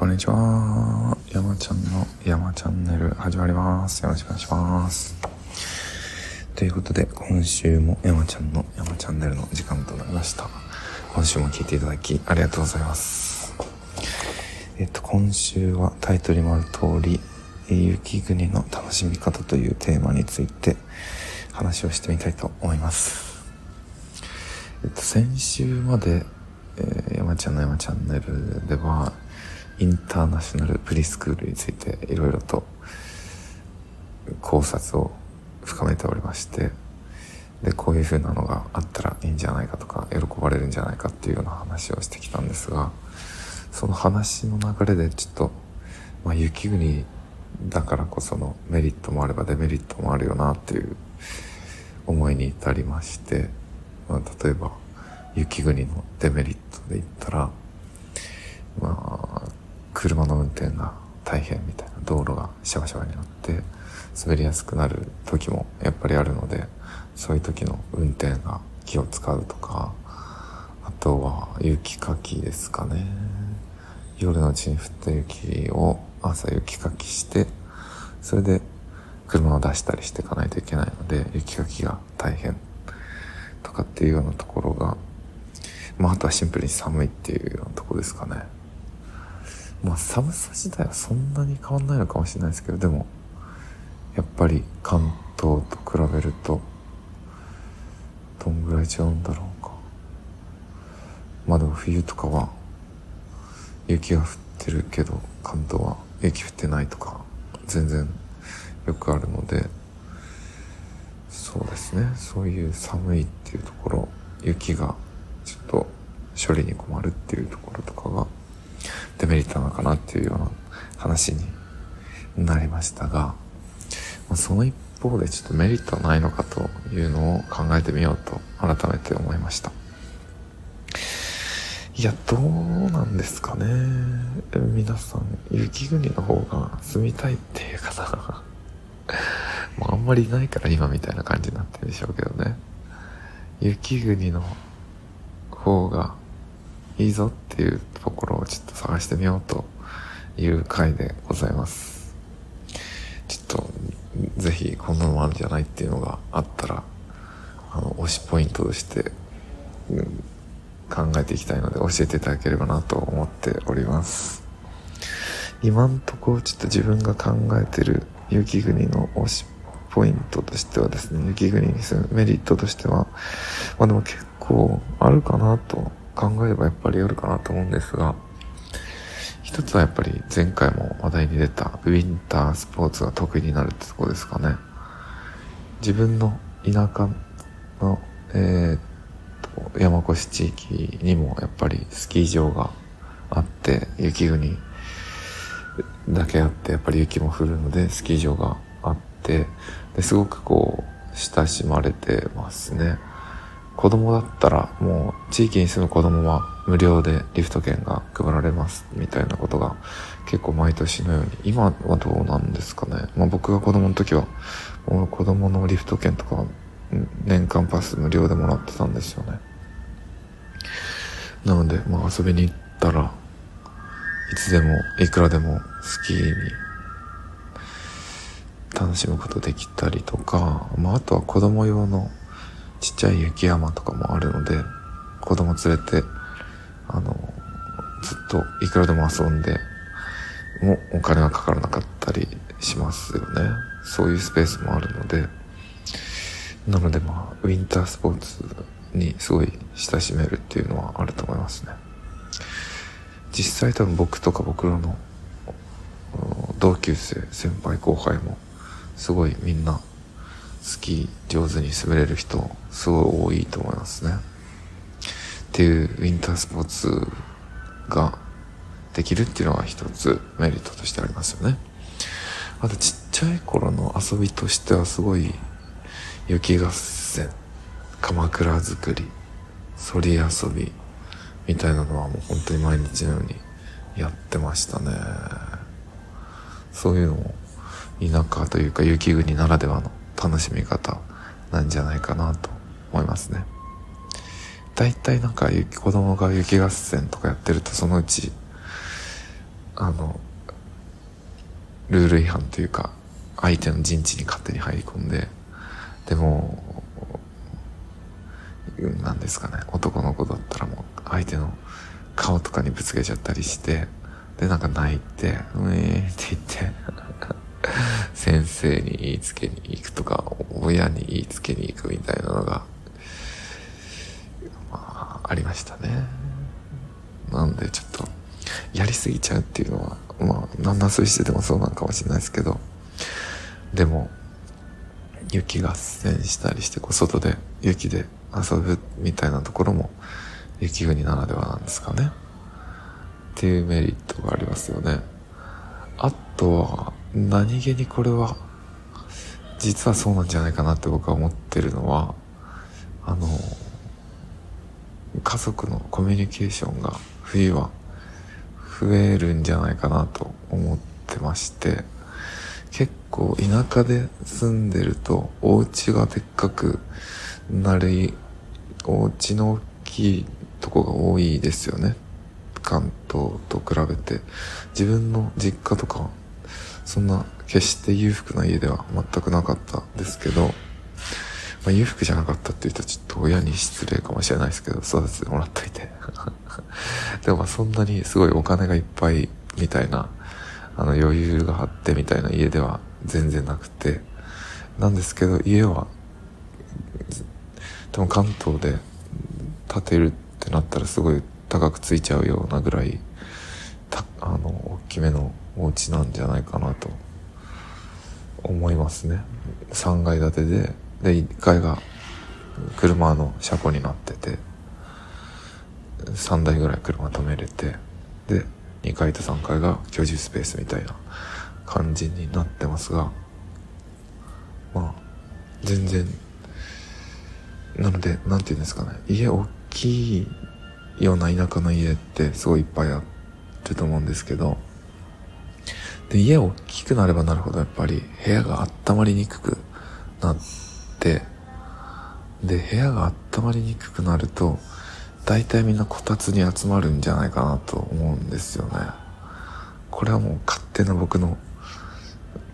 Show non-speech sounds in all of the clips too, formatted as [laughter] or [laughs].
こんにちは。山ちゃんの山チャンネル始まります。よろしくお願いします。ということで、今週も山ちゃんの山チャンネルの時間となりました。今週も聞いていただきありがとうございます。えっと、今週はタイトルにもある通り、雪国の楽しみ方というテーマについて話をしてみたいと思います。えっと、先週まで、えー山ちゃんの山チャンネルでは、インターナショナルプリスクールについていろいろと考察を深めておりまして、で、こういう風なのがあったらいいんじゃないかとか、喜ばれるんじゃないかっていうような話をしてきたんですが、その話の流れでちょっと、まあ、雪国だからこそのメリットもあればデメリットもあるよなっていう思いに至りまして、まあ、例えば雪国のデメリットで言ったら、まあ、車の運転が大変みたいな道路がシャバシャバになって滑りやすくなる時もやっぱりあるのでそういう時の運転が気を使うとかあとは雪かきですかね。夜のうちに降った雪を朝雪かきしてそれで車を出したりしていかないといけないので雪かきが大変とかっていうようなところがまああとはシンプルに寒いっていうようなところですかね。まあ寒さ自体はそんなに変わんないのかもしれないですけどでもやっぱり関東と比べるとどんぐらい違うんだろうか。まあでも冬とかは雪が降ってるけど関東は雪降ってないとか全然よくあるのでそうですね。そういう寒いっていうところ雪がちょっと処理に困るっていうところとかがデメリットなのかなっていうような話になりましたが、まその一方でちょっとメリットはないのかというのを考えてみようと改めて思いました。いや、どうなんですかね。皆さん、雪国の方が住みたいっていう方 [laughs] まあ、あんまりいないから今みたいな感じになってるでしょうけどね。雪国の方がいいぞっていうところをちょっと探してみようという回でございます。ちょっと、ぜひこんなのもあるんじゃないっていうのがあったら、あの、推しポイントとして、うん考えていきたいので教えていただければなと思っております。今んとこちょっと自分が考えてる雪国の推しポイントとしてはですね、雪国に住むメリットとしては、まあでも結構あるかなと考えればやっぱりあるかなと思うんですが、一つはやっぱり前回も話題に出たウィンタースポーツが得意になるってとこですかね。自分の田舎の、えーっと、山越地域にもやっぱりスキー場があって、雪国だけあって、やっぱり雪も降るので、スキー場があって、ですごくこう、親しまれてますね。子供だったらもう地域に住む子供は無料でリフト券が配られますみたいなことが結構毎年のように今はどうなんですかね。まあ僕が子供の時はもう子供のリフト券とか年間パス無料でもらってたんですよね。なのでまあ遊びに行ったらいつでもいくらでもスキーに楽しむことできたりとか、まあ、あとは子供用のちっちゃい雪山とかもあるので、子供連れて、あの、ずっといくらでも遊んで、もお金がかからなかったりしますよね。そういうスペースもあるので、なのでまあ、ウィンタースポーツにすごい親しめるっていうのはあると思いますね。実際多分僕とか僕らの同級生、先輩後輩も、すごいみんなスキー上手に滑れる人、すごい多いと思いますね。っていうウィンタースポーツができるっていうのは一つメリットとしてありますよね。あとちっちゃい頃の遊びとしてはすごい雪合戦、鎌倉作り、そり遊びみたいなのはもう本当に毎日のようにやってましたね。そういうのも田舎というか雪国ならではの楽しみ方なんじゃないかなと思いますね。大体なんか雪子供が雪合戦とかやってるとそのうちあのルール違反というか相手の陣地に勝手に入り込んででもなんですかね男の子だったらもう相手の顔とかにぶつけちゃったりしてでなんか泣いて「うえー」って言って先生に言いつけに行くとか親に言いつけに行くみたいなのがまあありましたね。なんでちょっとやりすぎちゃうっていうのはまあ何なすりしててもそうなのかもしれないですけど。でも雪合戦したりしてこう外で雪で遊ぶみたいなところも雪国ならではなんですかね。っていうメリットがありますよね。あとは何気にこれは実はそうなんじゃないかなって僕は思ってるのはあの家族のコミュニケーションが冬は増えるんじゃないかなと思ってまして結構田舎で住んでるとお家がでっかくなりお家の大きいとこが多いですよね。関東と比べて。自分の実家とかそんな決して裕福な家では全くなかったですけど、まあ、裕福じゃなかったって言うとちょっと親に失礼かもしれないですけど育ててもらっといて。[laughs] でもまあそんなにすごいお金がいっぱいみたいなあの余裕があってみたいな家では全然なくて。なんですけど家はでも関東で建てるってなったらすごい高くついちゃうようなぐらいたあの大きめのお家なんじゃないかなと思いますね。3階建てでで1階が車の車庫になってて3台ぐらい車止めれてで2階と3階が居住スペースみたいな感じになってますがまあ全然なので何て言うんですかね。家大きいような田舎の家ってすごいいっぱいあると思うんですけどで家大きくなればなるほどやっぱり部屋が温まりにくくなってで部屋が温まりにくくなると大体みんなこたつに集まるんじゃないかなと思うんですよね。これはもう勝手な僕の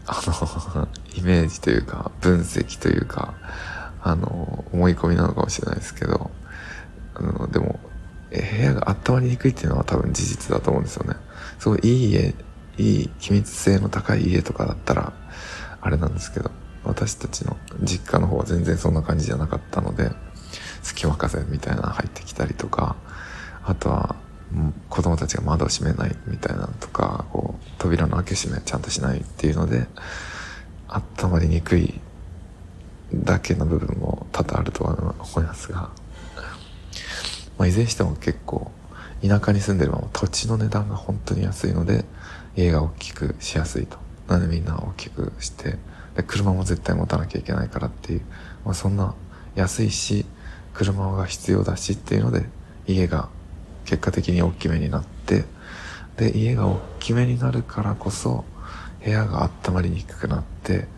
あの [laughs] イメージというか分析というかあの思い込みなのかもしれないですけどあのでも部屋が温まりにくいっていうのは多分事実だと思うんですよね。すごいいい家いい機密性の高い家とかだったらあれなんですけど私たちの実家の方は全然そんな感じじゃなかったので隙間風みたいなの入ってきたりとかあとは子供たちが窓を閉めないみたいなのとかこう扉の開け閉めちゃんとしないっていうので温まりにくいだけの部分も多々あるとは思いますが、まあ、いずれにしても結構田舎に住んでるも土地の値段が本当に安いので家が大きくしやすいと。なのでみんな大きくしてで車も絶対持たなきゃいけないからっていう、まあ、そんな安いし車が必要だしっていうので家が結果的に大きめになってで家が大きめになるからこそ部屋が温まりにくくなって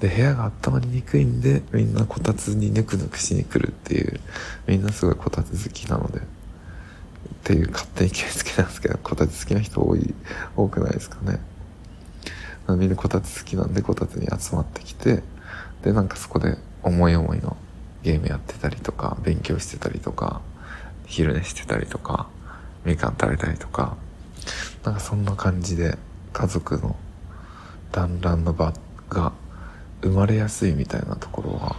で部屋が温まりにくいんでみんなこたつにぬくぬくしに来るっていうみんなすごいこたつ好きなので。っていう勝手に決めつけなんですけどこたつ好きな人多い多くないですかね。みんなこたつ好きなんでこたつに集まってきてでなんかそこで思い思いのゲームやってたりとか勉強してたりとか昼寝してたりとかみかん食べたりとかなんかそんな感じで家族の団らんの場が生まれやすいみたいなところは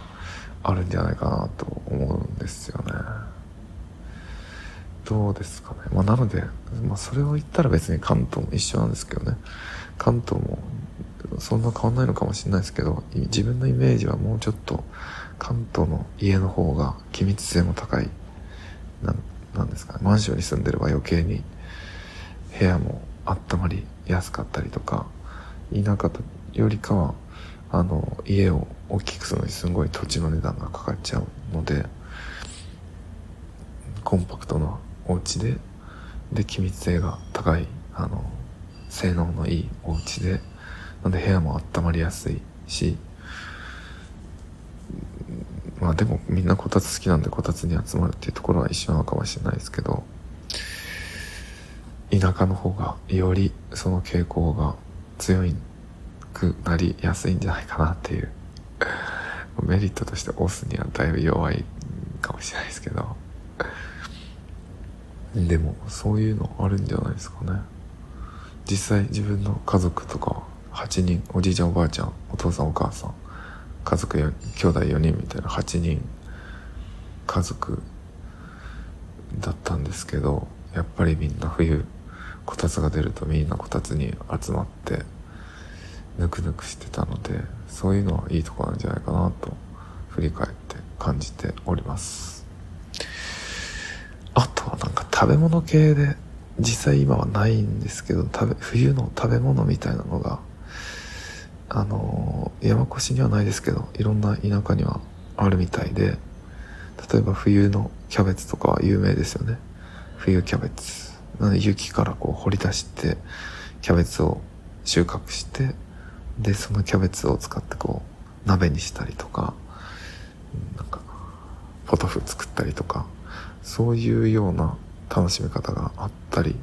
あるんじゃないかなと思うんですよね。どうですかね。まあなので、まあ、それを言ったら別に関東も一緒なんですけどね。関東もそんな変わんないのかもしれないですけど自分のイメージはもうちょっと関東の家の方が機密性も高いななんですかね。マンションに住んでれば余計に部屋も温まりやすかったりとか田舎よりかはあの家を大きくするのにすごい土地の値段がかかっちゃうのでコンパクトなお家でで機密性が高いあの性能のいいお家でなんで部屋も温まりやすいしまあでもみんなこたつ好きなんでこたつに集まるっていうところは一緒なのかもしれないですけど田舎の方がよりその傾向が強いくなりやすいんじゃないかなっていう。メリットとしてオスにはだいぶ弱いかもしれないですけど。でもそういうのあるんじゃないですかね。実際自分の家族とか8人おじいちゃんおばあちゃんお父さんお母さん家族4兄弟4人みたいな8人家族だったんですけどやっぱりみんな冬こたつが出るとみんなこたつに集まってぬくぬくしてたのでそういうのはいいとこなんじゃないかなと振り返って感じております。あとはなんか食べ物系で実際今はないんですけど食べ冬の食べ物みたいなのがあの山越しにはないですけどいろんな田舎にはあるみたいで例えば冬のキャベツとかは有名ですよね。冬キャベツ。なので雪からこう掘り出してキャベツを収穫してでそのキャベツを使ってこう鍋にしたりとかなんかポトフ作ったりとかそういうような楽しみ方があったり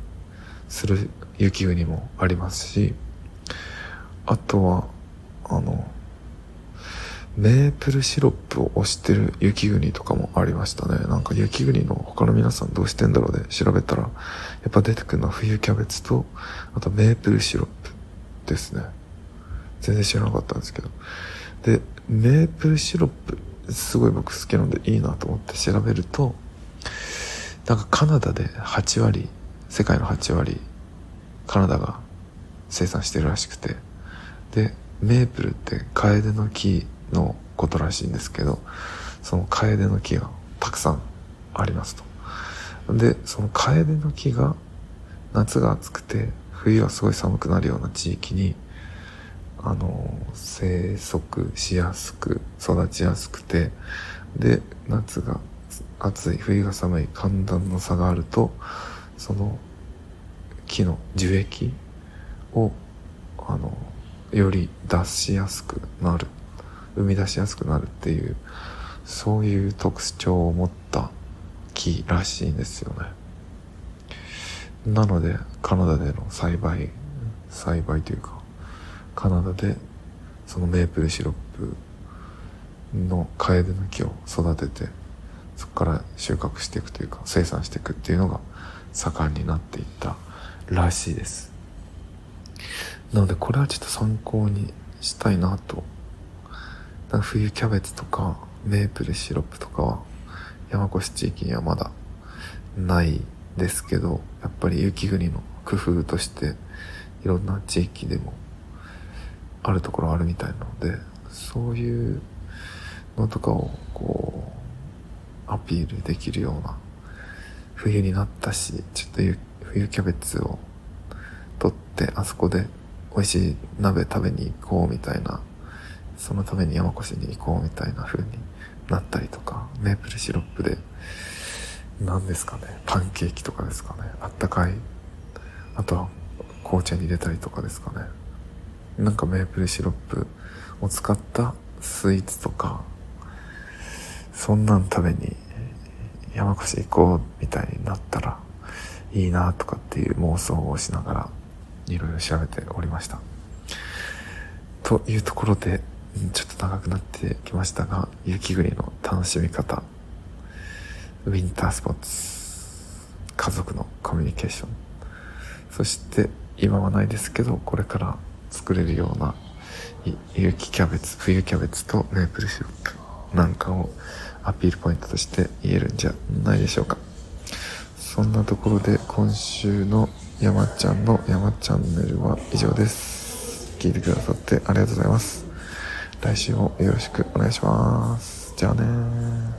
する雪国もありますしあとはあのメープルシロップを推してる雪国とかもありましたね。なんか雪国の他の皆さんどうしてんだろうで調べたら、やっぱ出てくるのは冬キャベツと、あとメープルシロップですね。全然知らなかったんですけど。で、メープルシロップ、すごい僕好きなのでいいなと思って調べると、なんかカナダで8割、世界の8割、カナダが生産してるらしくて、で、メープルってカエデの木のことらしいんですけど、そのカエデの木がたくさんありますと。で、そのカエデの木が夏が暑くて冬はすごい寒くなるような地域に、あの、生息しやすく、育ちやすくて、で、夏が暑い、冬が寒い寒暖の差があると、その木の樹液を、あの、より出しやすくなる生み出しやすくなるっていうそういう特徴を持った木らしいんですよね。なのでカナダでの栽培栽培というかカナダでそのメープルシロップのカエデの木を育ててそこから収穫していくというか生産していくっていうのが盛んになっていったらしいです。なのでこれはちょっと参考にしたいなと。冬キャベツとかメープルシロップとかは山越地域にはまだないですけどやっぱり雪国の工夫としていろんな地域でもあるところあるみたいなのでそういうのとかをこうアピールできるような冬になったしちょっと冬キャベツを取ってあそこで美味しい鍋食べに行こうみたいなそのために山越しに行こうみたいな風になったりとか、メープルシロップで、何ですかね、パンケーキとかですかね、あったかい、あとは紅茶に入れたりとかですかね。なんかメープルシロップを使ったスイーツとか、そんなん食べに山越行こうみたいになったらいいなとかっていう妄想をしながらいろいろ調べておりました。というところで、ちょっと長くなってきましたが、雪国の楽しみ方、ウィンタースポーツ、家族のコミュニケーション、そして今はないですけど、これから作れるような雪キャベツ、冬キャベツとメープルシロップ。なんかをアピールポイントとして言えるんじゃないでしょうか。そんなところで今週の山ちゃんの山チャンネルは以上です。聞いてくださってありがとうございます。来週もよろしくお願いします。じゃあね